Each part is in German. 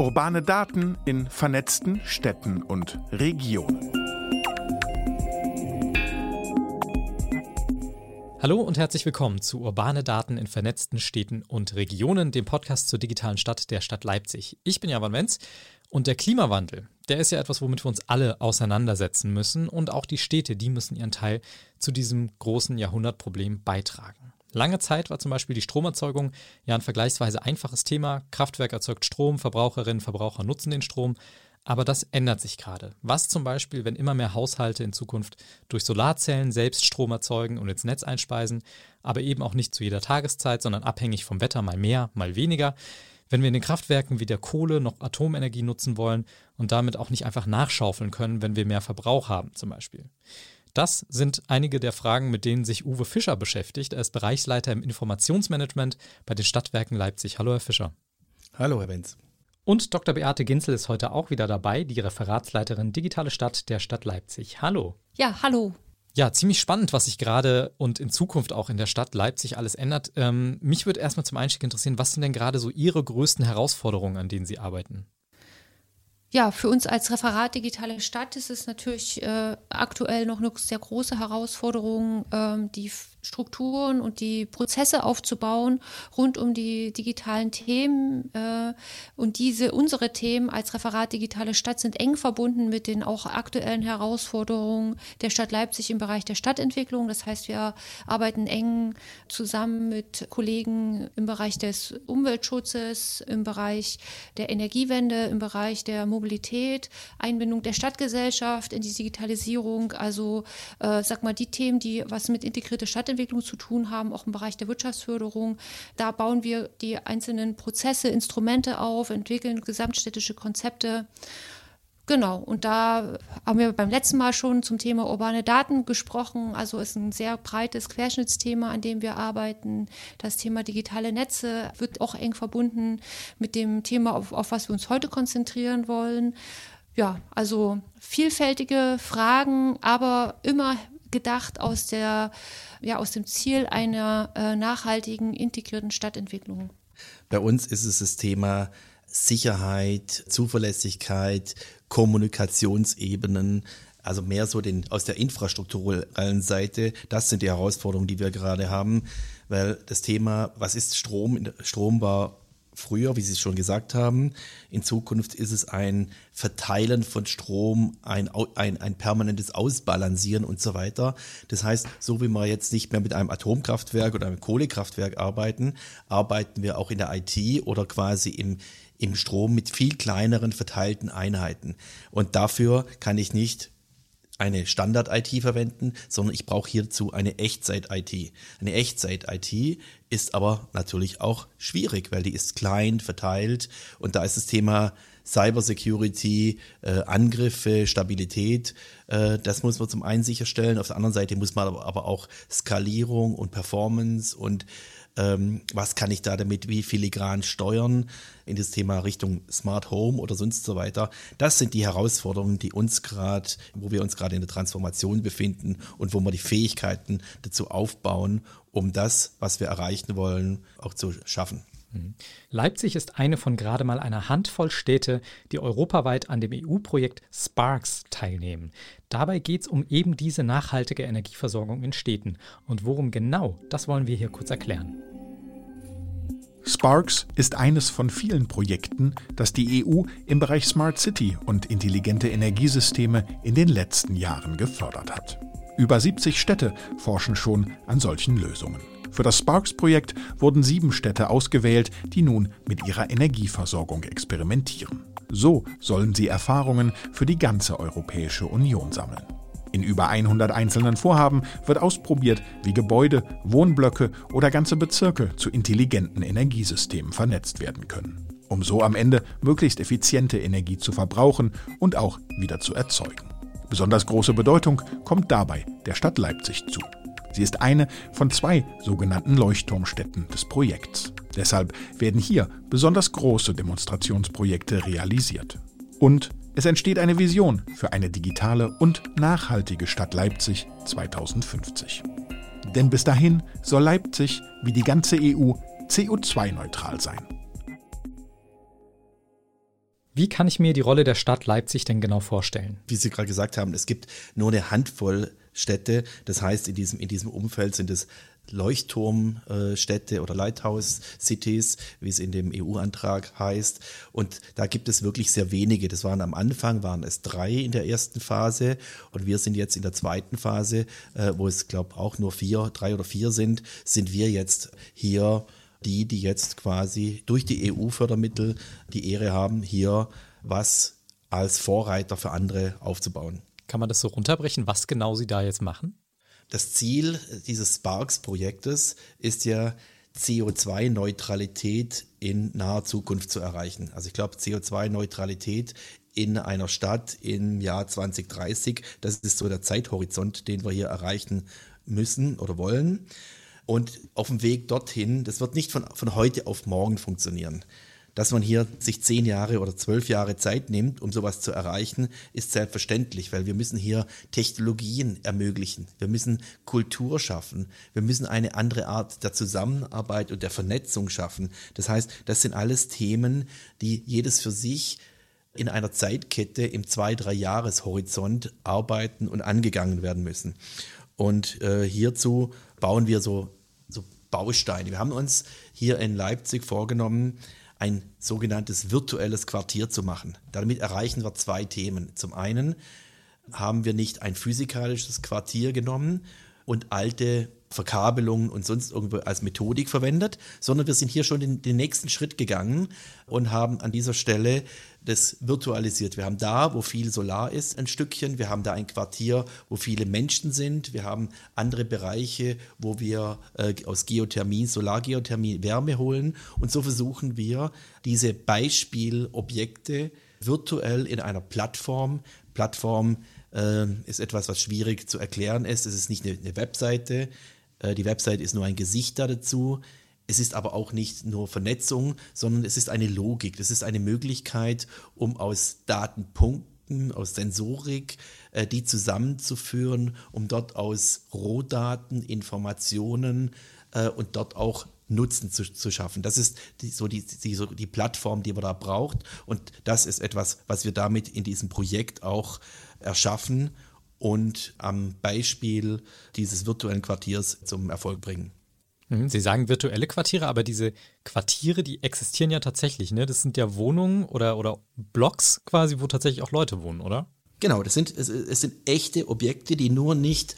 Urbane Daten in vernetzten Städten und Regionen. Hallo und herzlich willkommen zu Urbane Daten in vernetzten Städten und Regionen, dem Podcast zur digitalen Stadt der Stadt Leipzig. Ich bin Javan Wenz und der Klimawandel, der ist ja etwas, womit wir uns alle auseinandersetzen müssen und auch die Städte, die müssen ihren Teil zu diesem großen Jahrhundertproblem beitragen. Lange Zeit war zum Beispiel die Stromerzeugung ja ein vergleichsweise einfaches Thema. Kraftwerk erzeugt Strom, Verbraucherinnen und Verbraucher nutzen den Strom. Aber das ändert sich gerade. Was zum Beispiel, wenn immer mehr Haushalte in Zukunft durch Solarzellen selbst Strom erzeugen und ins Netz einspeisen, aber eben auch nicht zu jeder Tageszeit, sondern abhängig vom Wetter mal mehr, mal weniger. Wenn wir in den Kraftwerken weder Kohle noch Atomenergie nutzen wollen und damit auch nicht einfach nachschaufeln können, wenn wir mehr Verbrauch haben zum Beispiel. Das sind einige der Fragen, mit denen sich Uwe Fischer beschäftigt. Er ist Bereichsleiter im Informationsmanagement bei den Stadtwerken Leipzig. Hallo, Herr Fischer. Hallo, Herr Wenz. Und Dr. Beate Ginzel ist heute auch wieder dabei, die Referatsleiterin Digitale Stadt der Stadt Leipzig. Hallo. Ja, hallo. Ja, ziemlich spannend, was sich gerade und in Zukunft auch in der Stadt Leipzig alles ändert. Ähm, mich würde erstmal zum Einstieg interessieren, was sind denn gerade so Ihre größten Herausforderungen, an denen Sie arbeiten? Ja, für uns als Referat Digitale Stadt ist es natürlich äh, aktuell noch eine sehr große Herausforderung, ähm, die Strukturen und die Prozesse aufzubauen rund um die digitalen Themen. Äh, und diese, unsere Themen als Referat Digitale Stadt sind eng verbunden mit den auch aktuellen Herausforderungen der Stadt Leipzig im Bereich der Stadtentwicklung. Das heißt, wir arbeiten eng zusammen mit Kollegen im Bereich des Umweltschutzes, im Bereich der Energiewende, im Bereich der Mobilität, Einbindung der Stadtgesellschaft in die Digitalisierung. Also, äh, sag mal, die Themen, die was mit integrierte Stadt Stadtentwicklung zu tun haben, auch im Bereich der Wirtschaftsförderung. Da bauen wir die einzelnen Prozesse, Instrumente auf, entwickeln gesamtstädtische Konzepte. Genau, und da haben wir beim letzten Mal schon zum Thema urbane Daten gesprochen. Also ist ein sehr breites Querschnittsthema, an dem wir arbeiten. Das Thema digitale Netze wird auch eng verbunden mit dem Thema, auf, auf was wir uns heute konzentrieren wollen. Ja, also vielfältige Fragen, aber immer gedacht aus, der, ja, aus dem Ziel einer äh, nachhaltigen, integrierten Stadtentwicklung. Bei uns ist es das Thema Sicherheit, Zuverlässigkeit, Kommunikationsebenen, also mehr so den, aus der infrastrukturellen Seite. Das sind die Herausforderungen, die wir gerade haben, weil das Thema, was ist Strom? Strom war früher, wie Sie es schon gesagt haben. In Zukunft ist es ein Verteilen von Strom, ein, ein, ein permanentes Ausbalancieren und so weiter. Das heißt, so wie wir jetzt nicht mehr mit einem Atomkraftwerk oder einem Kohlekraftwerk arbeiten, arbeiten wir auch in der IT oder quasi im, im Strom mit viel kleineren verteilten Einheiten. Und dafür kann ich nicht eine Standard-IT verwenden, sondern ich brauche hierzu eine Echtzeit-IT. Eine Echtzeit-IT ist aber natürlich auch schwierig, weil die ist klein, verteilt und da ist das Thema Cybersecurity, äh, Angriffe, Stabilität, äh, das muss man zum einen sicherstellen. Auf der anderen Seite muss man aber auch Skalierung und Performance und ähm, was kann ich da damit wie filigran steuern in das Thema Richtung Smart Home oder sonst so weiter. Das sind die Herausforderungen, die uns gerade, wo wir uns gerade in der Transformation befinden und wo wir die Fähigkeiten dazu aufbauen, um das, was wir erreichen wollen, auch zu schaffen. Mhm. Leipzig ist eine von gerade mal einer Handvoll Städte, die europaweit an dem EU-Projekt Sparks teilnehmen. Dabei geht es um eben diese nachhaltige Energieversorgung in Städten. Und worum genau, das wollen wir hier kurz erklären. Sparks ist eines von vielen Projekten, das die EU im Bereich Smart City und intelligente Energiesysteme in den letzten Jahren gefördert hat. Über 70 Städte forschen schon an solchen Lösungen. Für das Sparks-Projekt wurden sieben Städte ausgewählt, die nun mit ihrer Energieversorgung experimentieren. So sollen sie Erfahrungen für die ganze Europäische Union sammeln. In über 100 einzelnen Vorhaben wird ausprobiert, wie Gebäude, Wohnblöcke oder ganze Bezirke zu intelligenten Energiesystemen vernetzt werden können, um so am Ende möglichst effiziente Energie zu verbrauchen und auch wieder zu erzeugen. Besonders große Bedeutung kommt dabei der Stadt Leipzig zu. Sie ist eine von zwei sogenannten Leuchtturmstädten des Projekts. Deshalb werden hier besonders große Demonstrationsprojekte realisiert. Und es entsteht eine Vision für eine digitale und nachhaltige Stadt Leipzig 2050. Denn bis dahin soll Leipzig wie die ganze EU CO2-neutral sein. Wie kann ich mir die Rolle der Stadt Leipzig denn genau vorstellen? Wie Sie gerade gesagt haben, es gibt nur eine Handvoll Städte. Das heißt, in diesem, in diesem Umfeld sind es Leuchtturmstädte oder Lighthouse Cities, wie es in dem EU-Antrag heißt. Und da gibt es wirklich sehr wenige. Das waren am Anfang, waren es drei in der ersten Phase und wir sind jetzt in der zweiten Phase, äh, wo es, glaube auch nur vier, drei oder vier sind, sind wir jetzt hier die, die jetzt quasi durch die EU-Fördermittel die Ehre haben, hier was als Vorreiter für andere aufzubauen. Kann man das so runterbrechen, was genau Sie da jetzt machen? Das Ziel dieses Sparks-Projektes ist ja, CO2-Neutralität in naher Zukunft zu erreichen. Also ich glaube, CO2-Neutralität in einer Stadt im Jahr 2030, das ist so der Zeithorizont, den wir hier erreichen müssen oder wollen. Und auf dem Weg dorthin, das wird nicht von, von heute auf morgen funktionieren. Dass man hier sich zehn Jahre oder zwölf Jahre Zeit nimmt, um sowas zu erreichen, ist selbstverständlich, weil wir müssen hier Technologien ermöglichen. Wir müssen Kultur schaffen. Wir müssen eine andere Art der Zusammenarbeit und der Vernetzung schaffen. Das heißt, das sind alles Themen, die jedes für sich in einer Zeitkette im zwei, drei Jahreshorizont arbeiten und angegangen werden müssen. Und äh, hierzu bauen wir so, so Bausteine. Wir haben uns hier in Leipzig vorgenommen, ein sogenanntes virtuelles Quartier zu machen. Damit erreichen wir zwei Themen. Zum einen haben wir nicht ein physikalisches Quartier genommen und alte Verkabelungen und sonst irgendwo als Methodik verwendet, sondern wir sind hier schon den, den nächsten Schritt gegangen und haben an dieser Stelle das virtualisiert. Wir haben da, wo viel Solar ist, ein Stückchen. Wir haben da ein Quartier, wo viele Menschen sind. Wir haben andere Bereiche, wo wir äh, aus Geothermie, Solargeothermie Wärme holen. Und so versuchen wir, diese Beispielobjekte virtuell in einer Plattform, Plattform ist etwas, was schwierig zu erklären ist. Es ist nicht eine, eine Webseite. Äh, die Webseite ist nur ein Gesicht da dazu. Es ist aber auch nicht nur Vernetzung, sondern es ist eine Logik. Das ist eine Möglichkeit, um aus Datenpunkten, aus Sensorik, äh, die zusammenzuführen, um dort aus Rohdaten, Informationen äh, und dort auch Nutzen zu, zu schaffen. Das ist die, so, die, die, so die Plattform, die man da braucht. Und das ist etwas, was wir damit in diesem Projekt auch erschaffen und am Beispiel dieses virtuellen Quartiers zum Erfolg bringen. Mhm, Sie sagen virtuelle Quartiere, aber diese Quartiere, die existieren ja tatsächlich, ne? Das sind ja Wohnungen oder, oder Blocks quasi, wo tatsächlich auch Leute wohnen, oder? Genau, das sind, es, es sind echte Objekte, die nur nicht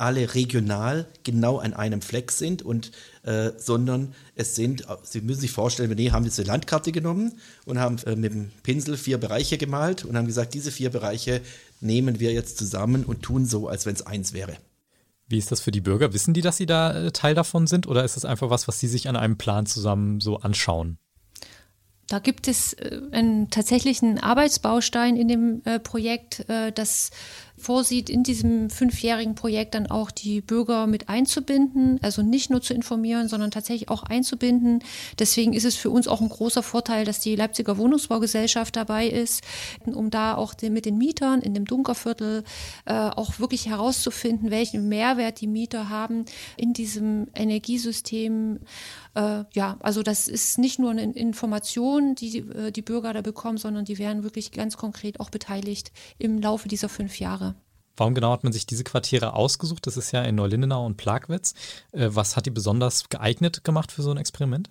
alle regional genau an einem Fleck sind und äh, sondern es sind, Sie müssen sich vorstellen, wir haben diese Landkarte genommen und haben äh, mit dem Pinsel vier Bereiche gemalt und haben gesagt, diese vier Bereiche nehmen wir jetzt zusammen und tun so, als wenn es eins wäre. Wie ist das für die Bürger? Wissen die, dass sie da äh, Teil davon sind oder ist es einfach was, was sie sich an einem Plan zusammen so anschauen? Da gibt es äh, einen tatsächlichen Arbeitsbaustein in dem äh, Projekt, äh, das vorsieht, in diesem fünfjährigen Projekt dann auch die Bürger mit einzubinden, also nicht nur zu informieren, sondern tatsächlich auch einzubinden. Deswegen ist es für uns auch ein großer Vorteil, dass die Leipziger Wohnungsbaugesellschaft dabei ist, um da auch mit den Mietern in dem Dunkerviertel äh, auch wirklich herauszufinden, welchen Mehrwert die Mieter haben in diesem Energiesystem. Äh, ja, also das ist nicht nur eine Information, die äh, die Bürger da bekommen, sondern die werden wirklich ganz konkret auch beteiligt im Laufe dieser fünf Jahre. Warum genau hat man sich diese Quartiere ausgesucht? Das ist ja in Neulindenau und Plagwitz. Äh, was hat die besonders geeignet gemacht für so ein Experiment?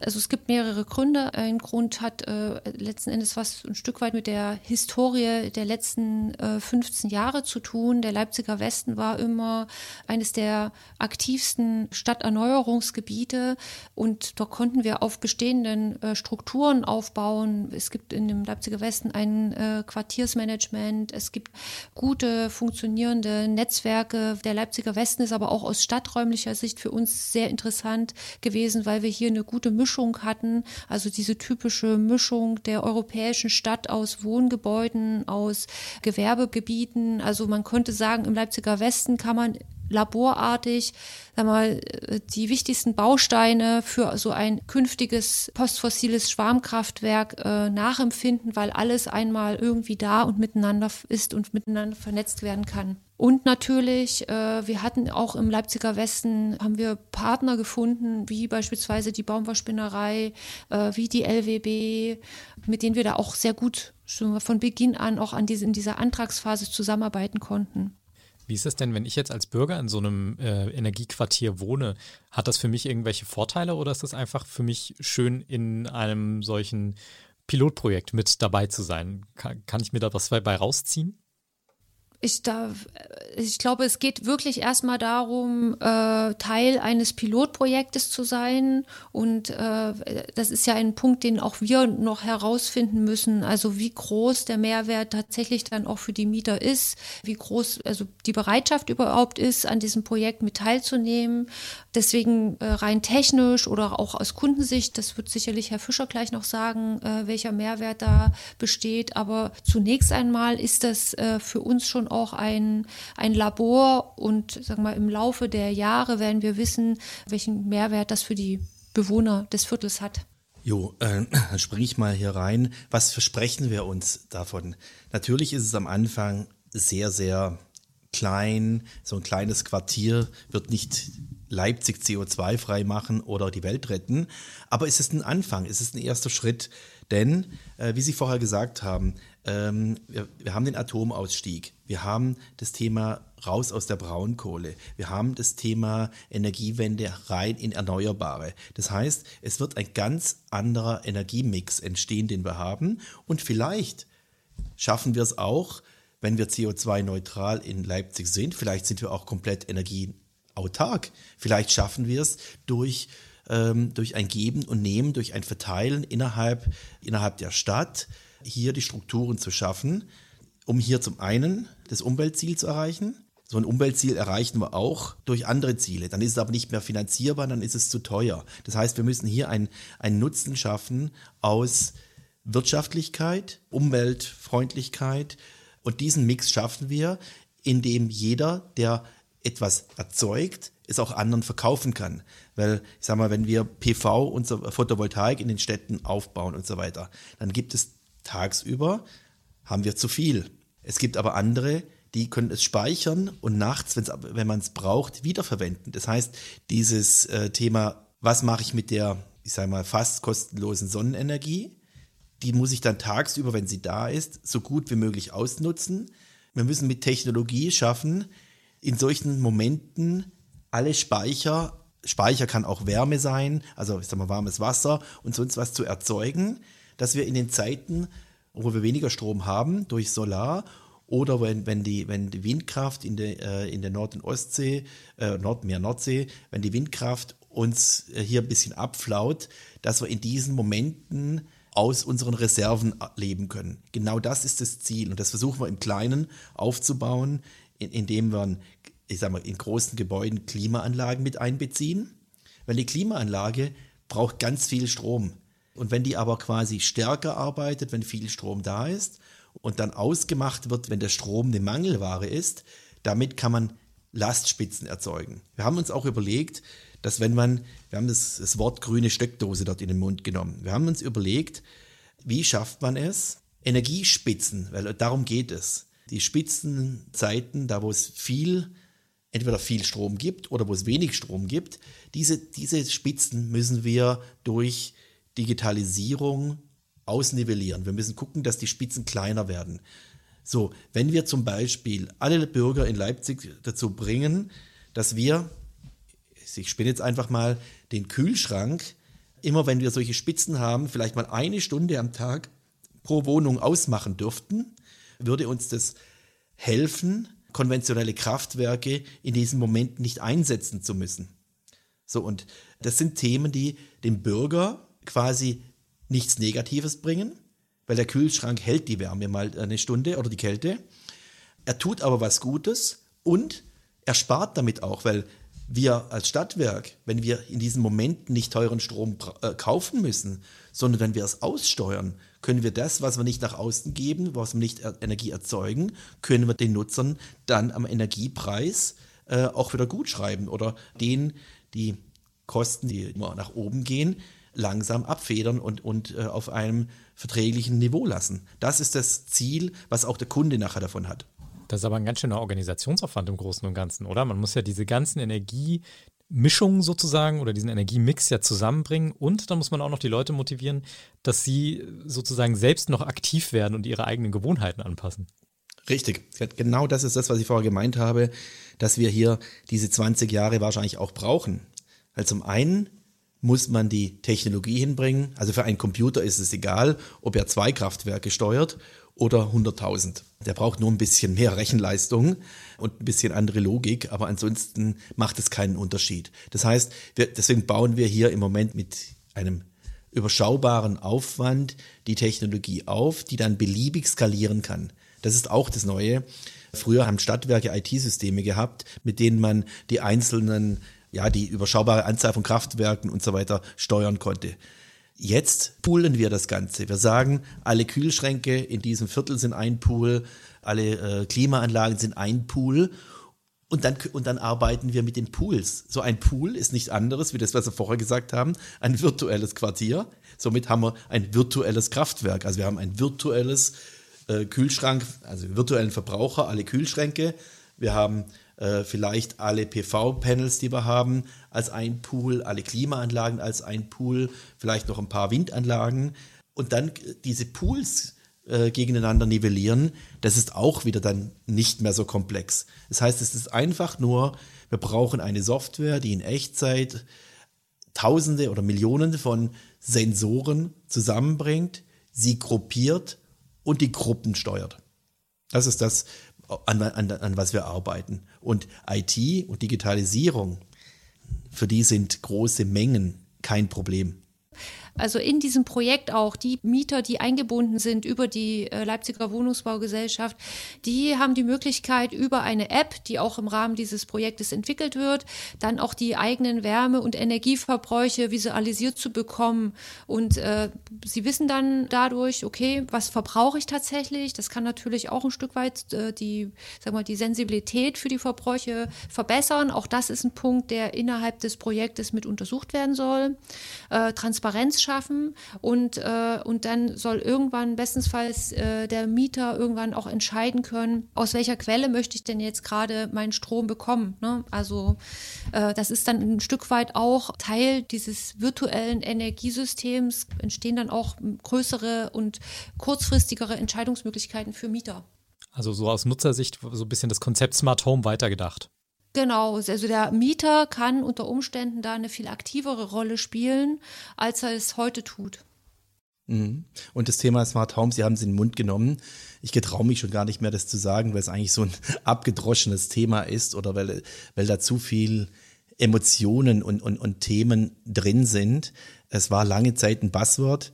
Also es gibt mehrere Gründe. Ein Grund hat äh, letzten Endes was ein Stück weit mit der Historie der letzten äh, 15 Jahre zu tun. Der Leipziger Westen war immer eines der aktivsten Stadterneuerungsgebiete und da konnten wir auf bestehenden äh, Strukturen aufbauen. Es gibt in dem Leipziger Westen ein äh, Quartiersmanagement, es gibt gute funktionierende Netzwerke. Der Leipziger Westen ist aber auch aus stadträumlicher Sicht für uns sehr interessant gewesen, weil wir hier eine gute Mischung hatten. Also diese typische Mischung der europäischen Stadt aus Wohngebäuden, aus Gewerbegebieten. Also man könnte sagen, im Leipziger Westen kann man laborartig sag mal, die wichtigsten Bausteine für so ein künftiges postfossiles Schwarmkraftwerk äh, nachempfinden, weil alles einmal irgendwie da und miteinander ist und miteinander vernetzt werden kann. Und natürlich, äh, wir hatten auch im Leipziger Westen, haben wir Partner gefunden, wie beispielsweise die Baumwollspinnerei, äh, wie die LWB, mit denen wir da auch sehr gut schon von Beginn an auch an diese, in dieser Antragsphase zusammenarbeiten konnten. Wie ist es denn, wenn ich jetzt als Bürger in so einem äh, Energiequartier wohne? Hat das für mich irgendwelche Vorteile oder ist es einfach für mich schön, in einem solchen Pilotprojekt mit dabei zu sein? Kann, kann ich mir da was bei rausziehen? Ich, da, ich glaube, es geht wirklich erstmal darum, äh, Teil eines Pilotprojektes zu sein. Und äh, das ist ja ein Punkt, den auch wir noch herausfinden müssen. Also wie groß der Mehrwert tatsächlich dann auch für die Mieter ist, wie groß also die Bereitschaft überhaupt ist, an diesem Projekt mit teilzunehmen. Deswegen äh, rein technisch oder auch aus Kundensicht, das wird sicherlich Herr Fischer gleich noch sagen, äh, welcher Mehrwert da besteht. Aber zunächst einmal ist das äh, für uns schon auch ein, ein Labor und sagen wir, im Laufe der Jahre werden wir wissen, welchen Mehrwert das für die Bewohner des Viertels hat. Jo, äh, dann springe ich mal hier rein. Was versprechen wir uns davon? Natürlich ist es am Anfang sehr, sehr klein. So ein kleines Quartier wird nicht Leipzig CO2-frei machen oder die Welt retten. Aber es ist ein Anfang, es ist ein erster Schritt. Denn, äh, wie Sie vorher gesagt haben, ähm, wir, wir, haben den Atomausstieg, wir haben das Thema raus aus der Braunkohle, wir haben das Thema Energiewende rein in Erneuerbare. Das heißt, es wird ein ganz anderer Energiemix entstehen, den wir haben. Und vielleicht schaffen wir es auch, wenn wir CO2-neutral in Leipzig sind. Vielleicht sind wir auch komplett energieautark. Vielleicht schaffen wir es durch ähm, durch ein Geben und Nehmen, durch ein Verteilen innerhalb, innerhalb der Stadt, hier die Strukturen zu schaffen, um hier zum einen das Umweltziel zu erreichen. So ein Umweltziel erreichen wir auch durch andere Ziele. Dann ist es aber nicht mehr finanzierbar, dann ist es zu teuer. Das heißt, wir müssen hier einen, Nutzen schaffen aus Wirtschaftlichkeit, Umweltfreundlichkeit. Und diesen Mix schaffen wir, indem jeder, der etwas erzeugt, es auch anderen verkaufen kann. Weil, ich sag mal, wenn wir PV und Photovoltaik in den Städten aufbauen und so weiter, dann gibt es tagsüber, haben wir zu viel. Es gibt aber andere, die können es speichern und nachts, wenn man es braucht, wiederverwenden. Das heißt, dieses äh, Thema, was mache ich mit der, ich sage mal, fast kostenlosen Sonnenenergie, die muss ich dann tagsüber, wenn sie da ist, so gut wie möglich ausnutzen. Wir müssen mit Technologie schaffen, in solchen Momenten alle Speicher, Speicher kann auch Wärme sein, also ich sag mal warmes Wasser und sonst was zu erzeugen, dass wir in den Zeiten, wo wir weniger Strom haben, durch Solar oder wenn, wenn, die, wenn die Windkraft in der, äh, in der Nord- und Ostsee, äh, Nordmeer, Nordsee, wenn die Windkraft uns äh, hier ein bisschen abflaut, dass wir in diesen Momenten aus unseren Reserven leben können. Genau das ist das Ziel und das versuchen wir im Kleinen aufzubauen, indem wir ich sag mal, in großen Gebäuden Klimaanlagen mit einbeziehen, weil die Klimaanlage braucht ganz viel Strom. Und wenn die aber quasi stärker arbeitet, wenn viel Strom da ist und dann ausgemacht wird, wenn der Strom eine Mangelware ist, damit kann man Lastspitzen erzeugen. Wir haben uns auch überlegt, dass wenn man, wir haben das, das Wort grüne Steckdose dort in den Mund genommen, wir haben uns überlegt, wie schafft man es, Energiespitzen, weil darum geht es. Die Spitzenzeiten, da wo es viel entweder viel Strom gibt oder wo es wenig Strom gibt. Diese, diese Spitzen müssen wir durch Digitalisierung ausnivellieren. Wir müssen gucken, dass die Spitzen kleiner werden. So, wenn wir zum Beispiel alle Bürger in Leipzig dazu bringen, dass wir, ich spinne jetzt einfach mal, den Kühlschrank, immer wenn wir solche Spitzen haben, vielleicht mal eine Stunde am Tag pro Wohnung ausmachen dürften, würde uns das helfen, konventionelle Kraftwerke in diesem Moment nicht einsetzen zu müssen. So, und das sind Themen, die dem Bürger quasi nichts Negatives bringen, weil der Kühlschrank hält die Wärme mal eine Stunde oder die Kälte. Er tut aber was Gutes und er spart damit auch, weil wir als Stadtwerk, wenn wir in diesen Momenten nicht teuren Strom äh, kaufen müssen, sondern wenn wir es aussteuern, können wir das, was wir nicht nach außen geben, was wir nicht Energie erzeugen, können wir den Nutzern dann am Energiepreis äh, auch wieder gut schreiben oder denen, die Kosten, die immer nach oben gehen, langsam abfedern und, und äh, auf einem verträglichen Niveau lassen. Das ist das Ziel, was auch der Kunde nachher davon hat. Das ist aber ein ganz schöner Organisationsaufwand im Großen und Ganzen, oder? Man muss ja diese ganzen Energiemischungen sozusagen oder diesen Energiemix ja zusammenbringen und dann muss man auch noch die Leute motivieren, dass sie sozusagen selbst noch aktiv werden und ihre eigenen Gewohnheiten anpassen. Richtig, genau das ist das, was ich vorher gemeint habe, dass wir hier diese 20 Jahre wahrscheinlich auch brauchen. Weil zum einen muss man die Technologie hinbringen. Also für einen Computer ist es egal, ob er zwei Kraftwerke steuert oder 100.000. Der braucht nur ein bisschen mehr Rechenleistung und ein bisschen andere Logik, aber ansonsten macht es keinen Unterschied. Das heißt, wir, deswegen bauen wir hier im Moment mit einem überschaubaren Aufwand die Technologie auf, die dann beliebig skalieren kann. Das ist auch das Neue. Früher haben Stadtwerke IT-Systeme gehabt, mit denen man die einzelnen, ja, die überschaubare Anzahl von Kraftwerken und so weiter steuern konnte. Jetzt poolen wir das Ganze. Wir sagen, alle Kühlschränke in diesem Viertel sind ein Pool, alle äh, Klimaanlagen sind ein Pool. Und dann, und dann arbeiten wir mit den Pools. So ein Pool ist nicht anderes, wie das, was wir vorher gesagt haben, ein virtuelles Quartier. Somit haben wir ein virtuelles Kraftwerk. Also wir haben ein virtuelles äh, Kühlschrank, also virtuellen Verbraucher, alle Kühlschränke. Wir haben äh, vielleicht alle PV-Panels, die wir haben, als ein Pool, alle Klimaanlagen als ein Pool, vielleicht noch ein paar Windanlagen und dann diese Pools äh, gegeneinander nivellieren, das ist auch wieder dann nicht mehr so komplex. Das heißt, es ist einfach nur, wir brauchen eine Software, die in Echtzeit Tausende oder Millionen von Sensoren zusammenbringt, sie gruppiert und die Gruppen steuert. Das ist das, an, an, an was wir arbeiten. Und IT und Digitalisierung, für die sind große Mengen kein Problem. Also in diesem Projekt auch die Mieter, die eingebunden sind über die äh, Leipziger Wohnungsbaugesellschaft, die haben die Möglichkeit über eine App, die auch im Rahmen dieses Projektes entwickelt wird, dann auch die eigenen Wärme- und Energieverbräuche visualisiert zu bekommen. Und äh, sie wissen dann dadurch, okay, was verbrauche ich tatsächlich? Das kann natürlich auch ein Stück weit äh, die, sag mal, die Sensibilität für die Verbräuche verbessern. Auch das ist ein Punkt, der innerhalb des Projektes mit untersucht werden soll. Äh, Transparenz schaffen und, äh, und dann soll irgendwann bestensfalls äh, der Mieter irgendwann auch entscheiden können, aus welcher Quelle möchte ich denn jetzt gerade meinen Strom bekommen. Ne? Also äh, das ist dann ein Stück weit auch Teil dieses virtuellen Energiesystems, entstehen dann auch größere und kurzfristigere Entscheidungsmöglichkeiten für Mieter. Also so aus Nutzersicht so ein bisschen das Konzept Smart Home weitergedacht. Genau, also der Mieter kann unter Umständen da eine viel aktivere Rolle spielen, als er es heute tut. Mhm. Und das Thema Smart Home, Sie haben es in den Mund genommen. Ich getraue mich schon gar nicht mehr, das zu sagen, weil es eigentlich so ein abgedroschenes Thema ist oder weil, weil da zu viel Emotionen und, und, und Themen drin sind. Es war lange Zeit ein Buzzword.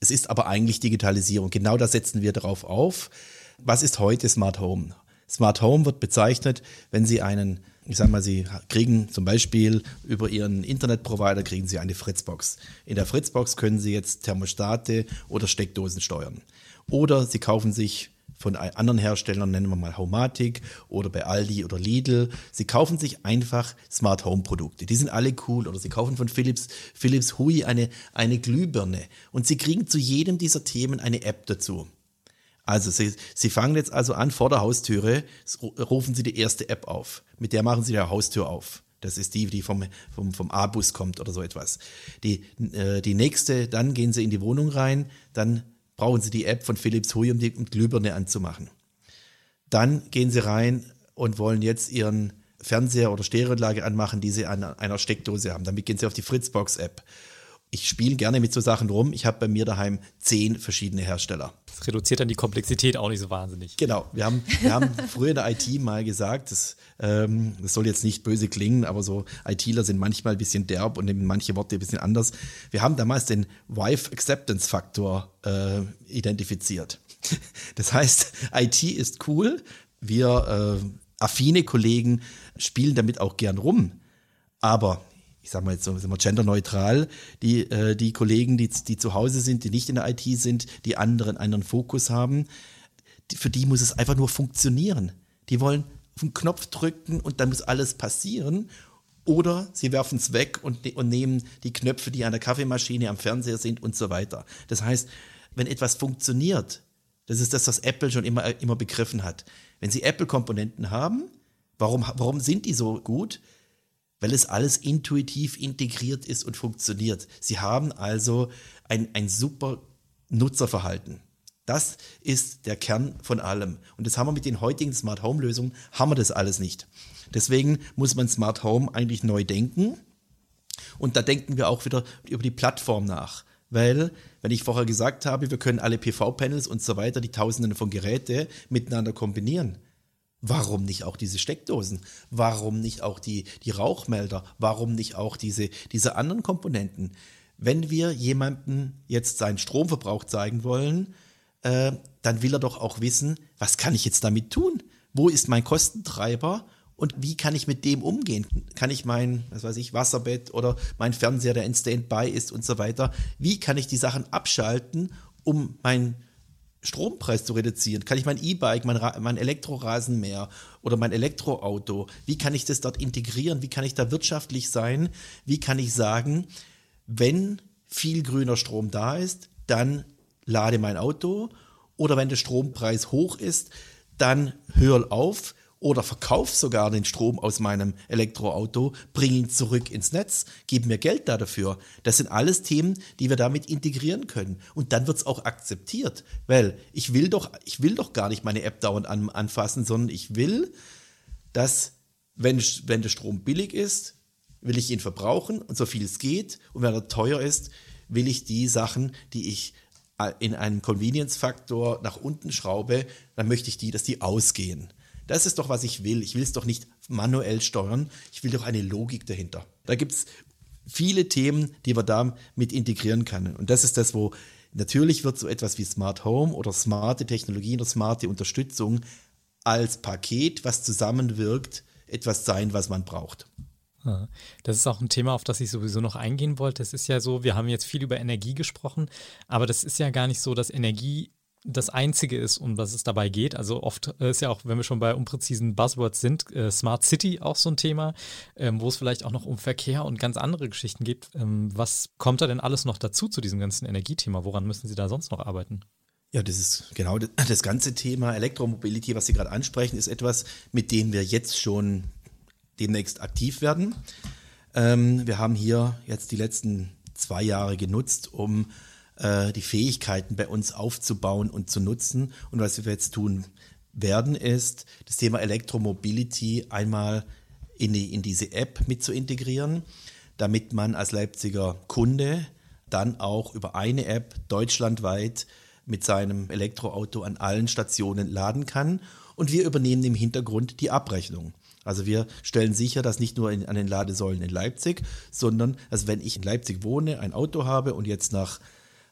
Es ist aber eigentlich Digitalisierung. Genau da setzen wir darauf auf. Was ist heute Smart Home? Smart Home wird bezeichnet, wenn Sie einen, ich sag mal, Sie kriegen zum Beispiel über Ihren Internetprovider kriegen Sie eine Fritzbox. In der Fritzbox können Sie jetzt Thermostate oder Steckdosen steuern. Oder Sie kaufen sich von anderen Herstellern, nennen wir mal Homatic oder bei Aldi oder Lidl. Sie kaufen sich einfach Smart Home Produkte. Die sind alle cool. Oder Sie kaufen von Philips, Philips Hui eine, eine Glühbirne. Und Sie kriegen zu jedem dieser Themen eine App dazu. Also Sie, Sie fangen jetzt also an vor der Haustüre, rufen Sie die erste App auf. Mit der machen Sie die Haustür auf. Das ist die, die vom, vom, vom A-Bus kommt oder so etwas. Die, äh, die nächste, dann gehen Sie in die Wohnung rein, dann brauchen Sie die App von Philips Hui, um die Glühbirne anzumachen. Dann gehen Sie rein und wollen jetzt Ihren Fernseher oder Stereoanlage anmachen, die Sie an einer Steckdose haben. Damit gehen Sie auf die Fritzbox-App ich spiele gerne mit so Sachen rum. Ich habe bei mir daheim zehn verschiedene Hersteller. Das reduziert dann die Komplexität auch nicht so wahnsinnig. Genau. Wir haben, wir haben früher in der IT mal gesagt, das, ähm, das soll jetzt nicht böse klingen, aber so ITler sind manchmal ein bisschen derb und nehmen manche Worte ein bisschen anders. Wir haben damals den Wife Acceptance Faktor äh, identifiziert. Das heißt, IT ist cool. Wir äh, affine Kollegen spielen damit auch gern rum. Aber ich sage mal jetzt so, sind wir genderneutral, die, äh, die Kollegen, die, die zu Hause sind, die nicht in der IT sind, die anderen einen Fokus haben, die, für die muss es einfach nur funktionieren. Die wollen auf den Knopf drücken und dann muss alles passieren. Oder sie werfen es weg und, ne-, und nehmen die Knöpfe, die an der Kaffeemaschine, am Fernseher sind und so weiter. Das heißt, wenn etwas funktioniert, das ist das, was Apple schon immer, immer begriffen hat. Wenn Sie Apple-Komponenten haben, warum, warum sind die so gut? Weil es alles intuitiv integriert ist und funktioniert. Sie haben also ein, ein super Nutzerverhalten. Das ist der Kern von allem. Und das haben wir mit den heutigen Smart Home Lösungen, haben wir das alles nicht. Deswegen muss man Smart Home eigentlich neu denken. Und da denken wir auch wieder über die Plattform nach. Weil, wenn ich vorher gesagt habe, wir können alle PV-Panels und so weiter, die Tausenden von Geräte miteinander kombinieren. Warum nicht auch diese Steckdosen? Warum nicht auch die, die Rauchmelder? Warum nicht auch diese, diese anderen Komponenten? Wenn wir jemandem jetzt seinen Stromverbrauch zeigen wollen, äh, dann will er doch auch wissen, was kann ich jetzt damit tun? Wo ist mein Kostentreiber? Und wie kann ich mit dem umgehen? Kann ich mein, was weiß ich, Wasserbett oder mein Fernseher, der in Standby ist und so weiter, wie kann ich die Sachen abschalten, um meinen Strompreis zu reduzieren? Kann ich mein E-Bike, mein, mein Elektrorasenmäher oder mein Elektroauto, wie kann ich das dort integrieren? Wie kann ich da wirtschaftlich sein? Wie kann ich sagen, wenn viel grüner Strom da ist, dann lade mein Auto oder wenn der Strompreis hoch ist, dann hör auf oder verkauf sogar den Strom aus meinem Elektroauto, bring ihn zurück ins Netz, gib mir Geld da dafür. Das sind alles Themen, die wir damit integrieren können. Und dann wird es auch akzeptiert, weil ich will doch, ich will doch gar nicht meine App dauernd an, anfassen, sondern ich will, dass wenn, wenn der Strom billig ist, will ich ihn verbrauchen und so viel es geht. Und wenn er teuer ist, will ich die Sachen, die ich in einem Convenience-Faktor nach unten schraube, dann möchte ich die, dass die ausgehen. Das ist doch, was ich will. Ich will es doch nicht manuell steuern. Ich will doch eine Logik dahinter. Da gibt es viele Themen, die wir da mit integrieren können. Und das ist das, wo natürlich wird so etwas wie Smart Home oder smarte Technologien oder smarte Unterstützung als Paket, was zusammenwirkt, etwas sein, was man braucht. Das ist auch ein Thema, auf das ich sowieso noch eingehen wollte. Es ist ja so, wir haben jetzt viel über Energie gesprochen, aber das ist ja gar nicht so, dass Energie das Einzige ist, um was es dabei geht. Also oft ist ja auch, wenn wir schon bei unpräzisen Buzzwords sind, äh, Smart City auch so ein Thema, ähm, wo es vielleicht auch noch um Verkehr und ganz andere Geschichten geht. Ähm, was kommt da denn alles noch dazu zu diesem ganzen Energiethema? Woran müssen Sie da sonst noch arbeiten? Ja, das ist genau das, das ganze Thema Elektromobility, was Sie gerade ansprechen, ist etwas, mit dem wir jetzt schon demnächst aktiv werden. Ähm, wir haben hier jetzt die letzten zwei Jahre genutzt, um äh, die Fähigkeiten bei uns aufzubauen und zu nutzen. Und was wir jetzt tun werden, ist das Thema Elektromobility einmal in, die, in diese App mit zu integrieren, damit man als Leipziger Kunde dann auch über eine App deutschlandweit mit seinem Elektroauto an allen Stationen laden kann. Und wir übernehmen im Hintergrund die Abrechnung. Also wir stellen sicher, dass nicht nur in, an den Ladesäulen in Leipzig, sondern dass wenn ich in Leipzig wohne, ein Auto habe und jetzt nach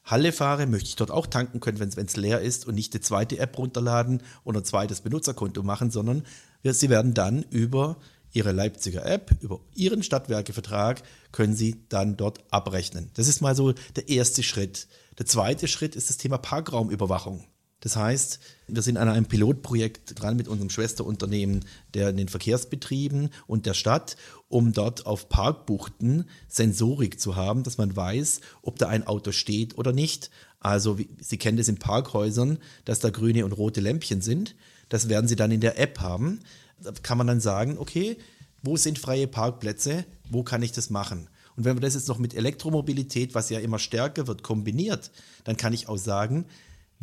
Halle fahre, möchte ich dort auch tanken können, wenn es leer ist und nicht die zweite App runterladen oder ein zweites Benutzerkonto machen, sondern sie werden dann über Ihre Leipziger App, über Ihren Stadtwerkevertrag können Sie dann dort abrechnen. Das ist mal so der erste Schritt. Der zweite Schritt ist das Thema Parkraumüberwachung. Das heißt, wir sind an einem Pilotprojekt dran mit unserem Schwesterunternehmen der in den Verkehrsbetrieben und der Stadt, um dort auf Parkbuchten Sensorik zu haben, dass man weiß, ob da ein Auto steht oder nicht. Also Sie kennen das in Parkhäusern, dass da grüne und rote Lämpchen sind. Das werden Sie dann in der App haben. Da kann man dann sagen, okay, wo sind freie Parkplätze? Wo kann ich das machen? Und wenn man das jetzt noch mit Elektromobilität, was ja immer stärker wird, kombiniert, dann kann ich auch sagen,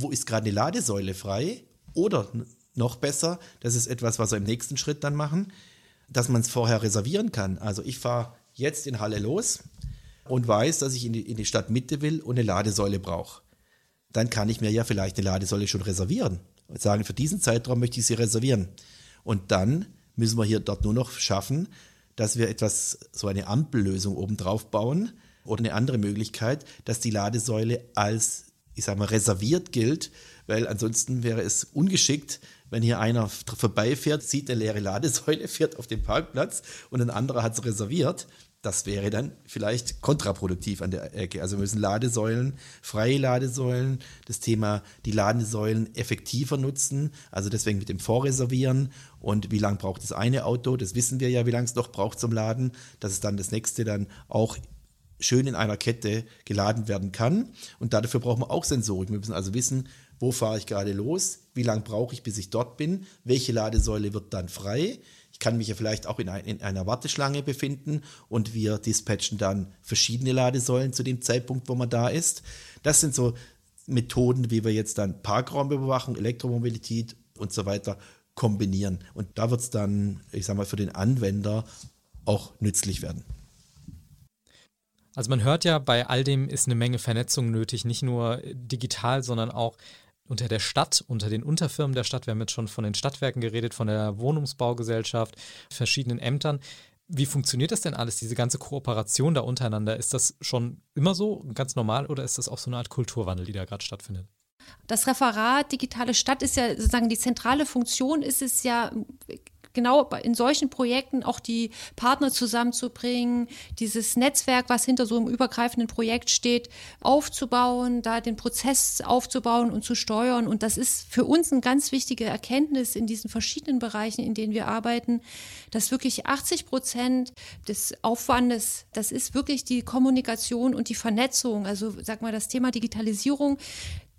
wo ist gerade eine Ladesäule frei? Oder noch besser, das ist etwas, was wir im nächsten Schritt dann machen, dass man es vorher reservieren kann. Also ich fahre jetzt in Halle los und weiß, dass ich in die, in die Stadtmitte will und eine Ladesäule brauche. Dann kann ich mir ja vielleicht eine Ladesäule schon reservieren und sagen, für diesen Zeitraum möchte ich sie reservieren. Und dann müssen wir hier dort nur noch schaffen, dass wir etwas, so eine Ampellösung obendrauf bauen oder eine andere Möglichkeit, dass die Ladesäule als ich sage mal, reserviert gilt, weil ansonsten wäre es ungeschickt, wenn hier einer vorbeifährt, sieht eine leere Ladesäule, fährt auf den Parkplatz und ein anderer hat es reserviert. Das wäre dann vielleicht kontraproduktiv an der Ecke. Also müssen Ladesäulen, freie Ladesäulen, das Thema die Ladesäulen effektiver nutzen, also deswegen mit dem Vorreservieren und wie lange braucht das eine Auto, das wissen wir ja, wie lange es noch braucht zum Laden, dass es dann das nächste dann auch schön in einer Kette geladen werden kann. Und dafür brauchen wir auch Sensorik. Wir müssen also wissen, wo fahre ich gerade los, wie lange brauche ich, bis ich dort bin, welche Ladesäule wird dann frei. Ich kann mich ja vielleicht auch in, ein, in einer Warteschlange befinden und wir dispatchen dann verschiedene Ladesäulen zu dem Zeitpunkt, wo man da ist. Das sind so Methoden, wie wir jetzt dann Parkraumüberwachung, Elektromobilität und so weiter kombinieren. Und da wird es dann, ich sag mal, für den Anwender auch nützlich werden. Also man hört ja, bei all dem ist eine Menge Vernetzung nötig, nicht nur digital, sondern auch unter der Stadt, unter den Unterfirmen der Stadt. Wir haben jetzt schon von den Stadtwerken geredet, von der Wohnungsbaugesellschaft, verschiedenen Ämtern. Wie funktioniert das denn alles, diese ganze Kooperation da untereinander? Ist das schon immer so, ganz normal, oder ist das auch so eine Art Kulturwandel, die da gerade stattfindet? Das Referat Digitale Stadt ist ja sozusagen die zentrale Funktion, ist es ja genau in solchen Projekten auch die Partner zusammenzubringen, dieses Netzwerk, was hinter so einem übergreifenden Projekt steht, aufzubauen, da den Prozess aufzubauen und zu steuern. Und das ist für uns eine ganz wichtige Erkenntnis in diesen verschiedenen Bereichen, in denen wir arbeiten, dass wirklich 80 Prozent des Aufwandes, das ist wirklich die Kommunikation und die Vernetzung. Also sag mal, das Thema Digitalisierung,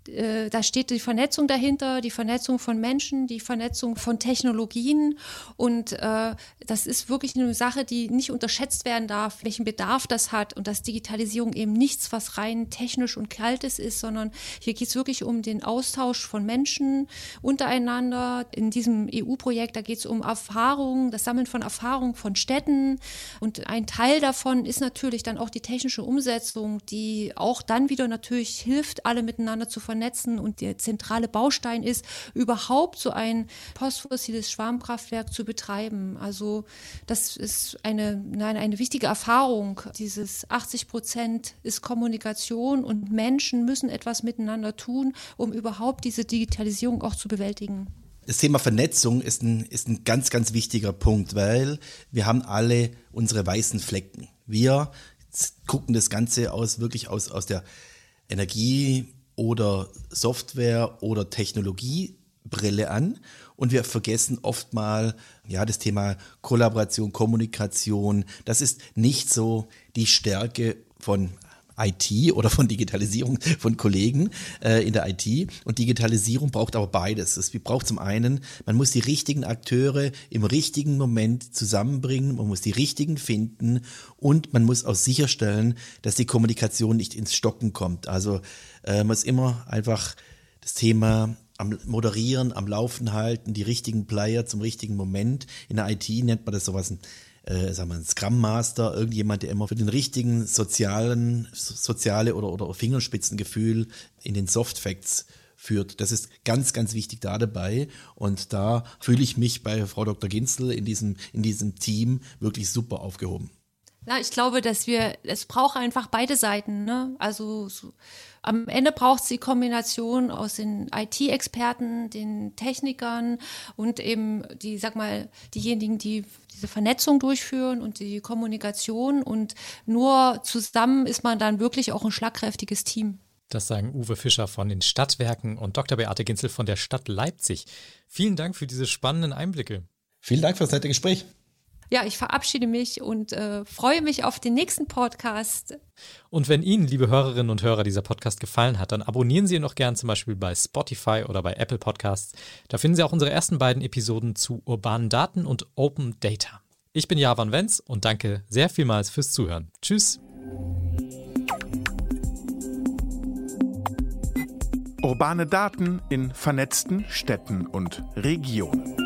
äh, da steht die Vernetzung dahinter, die Vernetzung von Menschen, die Vernetzung von Technologien. Und äh, das ist wirklich eine Sache, die nicht unterschätzt werden darf, welchen Bedarf das hat. Und dass Digitalisierung eben nichts, was rein technisch und kaltes ist, sondern hier geht es wirklich um den Austausch von Menschen untereinander. In diesem EU-Projekt, da geht es um Erfahrungen, das Sammeln von Erfahrungen von Städten. Und ein Teil davon ist natürlich dann auch die technische Umsetzung, die auch dann wieder natürlich hilft, alle miteinander zu vernetzen vernetzen und der zentrale Baustein ist, überhaupt so ein postfossiles Schwarmkraftwerk zu betreiben. Also das ist eine, nein, eine wichtige Erfahrung. Dieses 80 Prozent ist Kommunikation und Menschen müssen etwas miteinander tun, um überhaupt diese Digitalisierung auch zu bewältigen. Das Thema Vernetzung ist ein, ist ein ganz, ganz wichtiger Punkt, weil wir haben alle unsere weißen Flecken. Wir gucken das Ganze aus, wirklich aus, aus der Energie, oder Software oder Technologiebrille an und wir vergessen oft mal ja das Thema Kollaboration, Kommunikation. Das ist nicht so die Stärke von IT oder von Digitalisierung von Kollegen äh, in der IT. Und Digitalisierung braucht aber beides. Es braucht zum einen, man muss die richtigen Akteure im richtigen Moment zusammenbringen, man muss die richtigen finden und man muss auch sicherstellen, dass die Kommunikation nicht ins Stocken kommt. Also äh, man muss immer einfach das Thema am Moderieren, am Laufen halten, die richtigen Player zum richtigen Moment. In der IT nennt man das sowas ein äh, sagen wir, ein Scrum Master, irgendjemand, der immer für den richtigen sozialen, soziale oder, oder Fingerspitzengefühl in den Soft Facts führt. Das ist ganz, ganz wichtig da dabei. Und da fühle ich mich bei Frau Dr. Ginzel in diesem, in diesem Team wirklich super aufgehoben. Ja, ich glaube, dass wir, es braucht einfach beide Seiten. Ne? Also so, am Ende braucht es die Kombination aus den IT-Experten, den Technikern und eben die, sag mal, diejenigen, die diese Vernetzung durchführen und die Kommunikation. Und nur zusammen ist man dann wirklich auch ein schlagkräftiges Team. Das sagen Uwe Fischer von den Stadtwerken und Dr. Beate Ginzel von der Stadt Leipzig. Vielen Dank für diese spannenden Einblicke. Vielen Dank für das nette Gespräch. Ja, ich verabschiede mich und äh, freue mich auf den nächsten Podcast. Und wenn Ihnen, liebe Hörerinnen und Hörer, dieser Podcast gefallen hat, dann abonnieren Sie ihn noch gern zum Beispiel bei Spotify oder bei Apple Podcasts. Da finden Sie auch unsere ersten beiden Episoden zu urbanen Daten und Open Data. Ich bin Javan Wenz und danke sehr vielmals fürs Zuhören. Tschüss. Urbane Daten in vernetzten Städten und Regionen.